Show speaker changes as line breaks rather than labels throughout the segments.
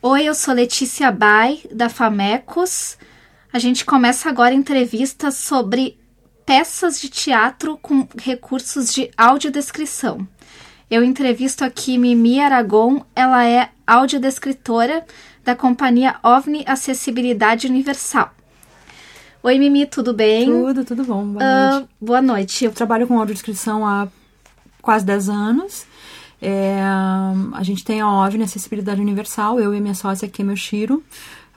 Oi, eu sou Letícia Bai, da Famecos. A gente começa agora a entrevista sobre peças de teatro com recursos de audiodescrição. Eu entrevisto aqui Mimi Aragon, ela é audiodescritora da companhia OVNI Acessibilidade Universal. Oi, Mimi, tudo bem?
Tudo, tudo bom. Boa
Ah,
noite.
boa noite.
Eu trabalho com audiodescrição há quase 10 anos. É, a gente tem a OVNI Acessibilidade Universal, eu e minha sócia Kemi Oshiro,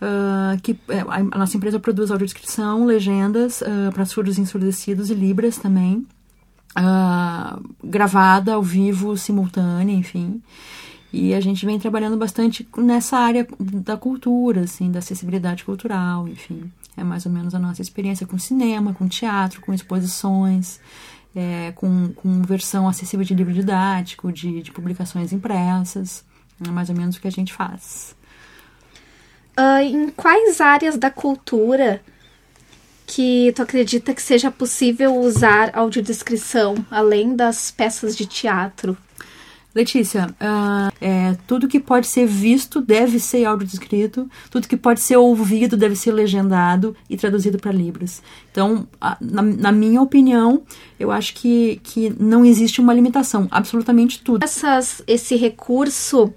ah, que é, a nossa empresa produz audiodescrição, legendas para surdos ensurdecidos e libras também, ah, gravada ao vivo, simultânea, enfim. E a gente vem trabalhando bastante nessa área da cultura, assim, da acessibilidade cultural, enfim. É mais ou menos a nossa experiência com cinema, com teatro, com exposições, é, com, com versão acessível de livro didático, de, de publicações impressas. É mais ou menos o que a gente faz.
Ah, em quais áreas da cultura que tu acredita que seja possível usar audiodescrição, além das peças de teatro?
Letícia, ah, é, tudo que pode ser visto deve ser audiodescrito, tudo que pode ser ouvido deve ser legendado e traduzido para Libras. Então, a- na, na minha opinião, eu acho que, que não existe uma limitação, absolutamente tudo.
Essas, esse recurso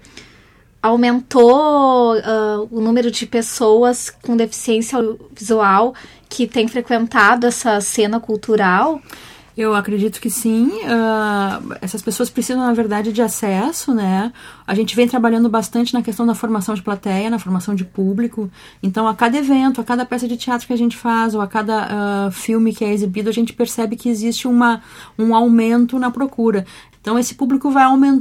aumentou ah, o número de pessoas com deficiência visual que têm frequentado essa cena cultural?
Eu acredito que sim. ah, essas pessoas precisam, na verdade, de acesso, né? A gente vem trabalhando bastante na questão da formação de plateia, na formação de público. Então, a cada evento, a cada peça de teatro que a gente faz, ou a cada ah, filme que é exibido, a gente percebe que existe uma, um aumento na procura. Então, esse público vai aumentando.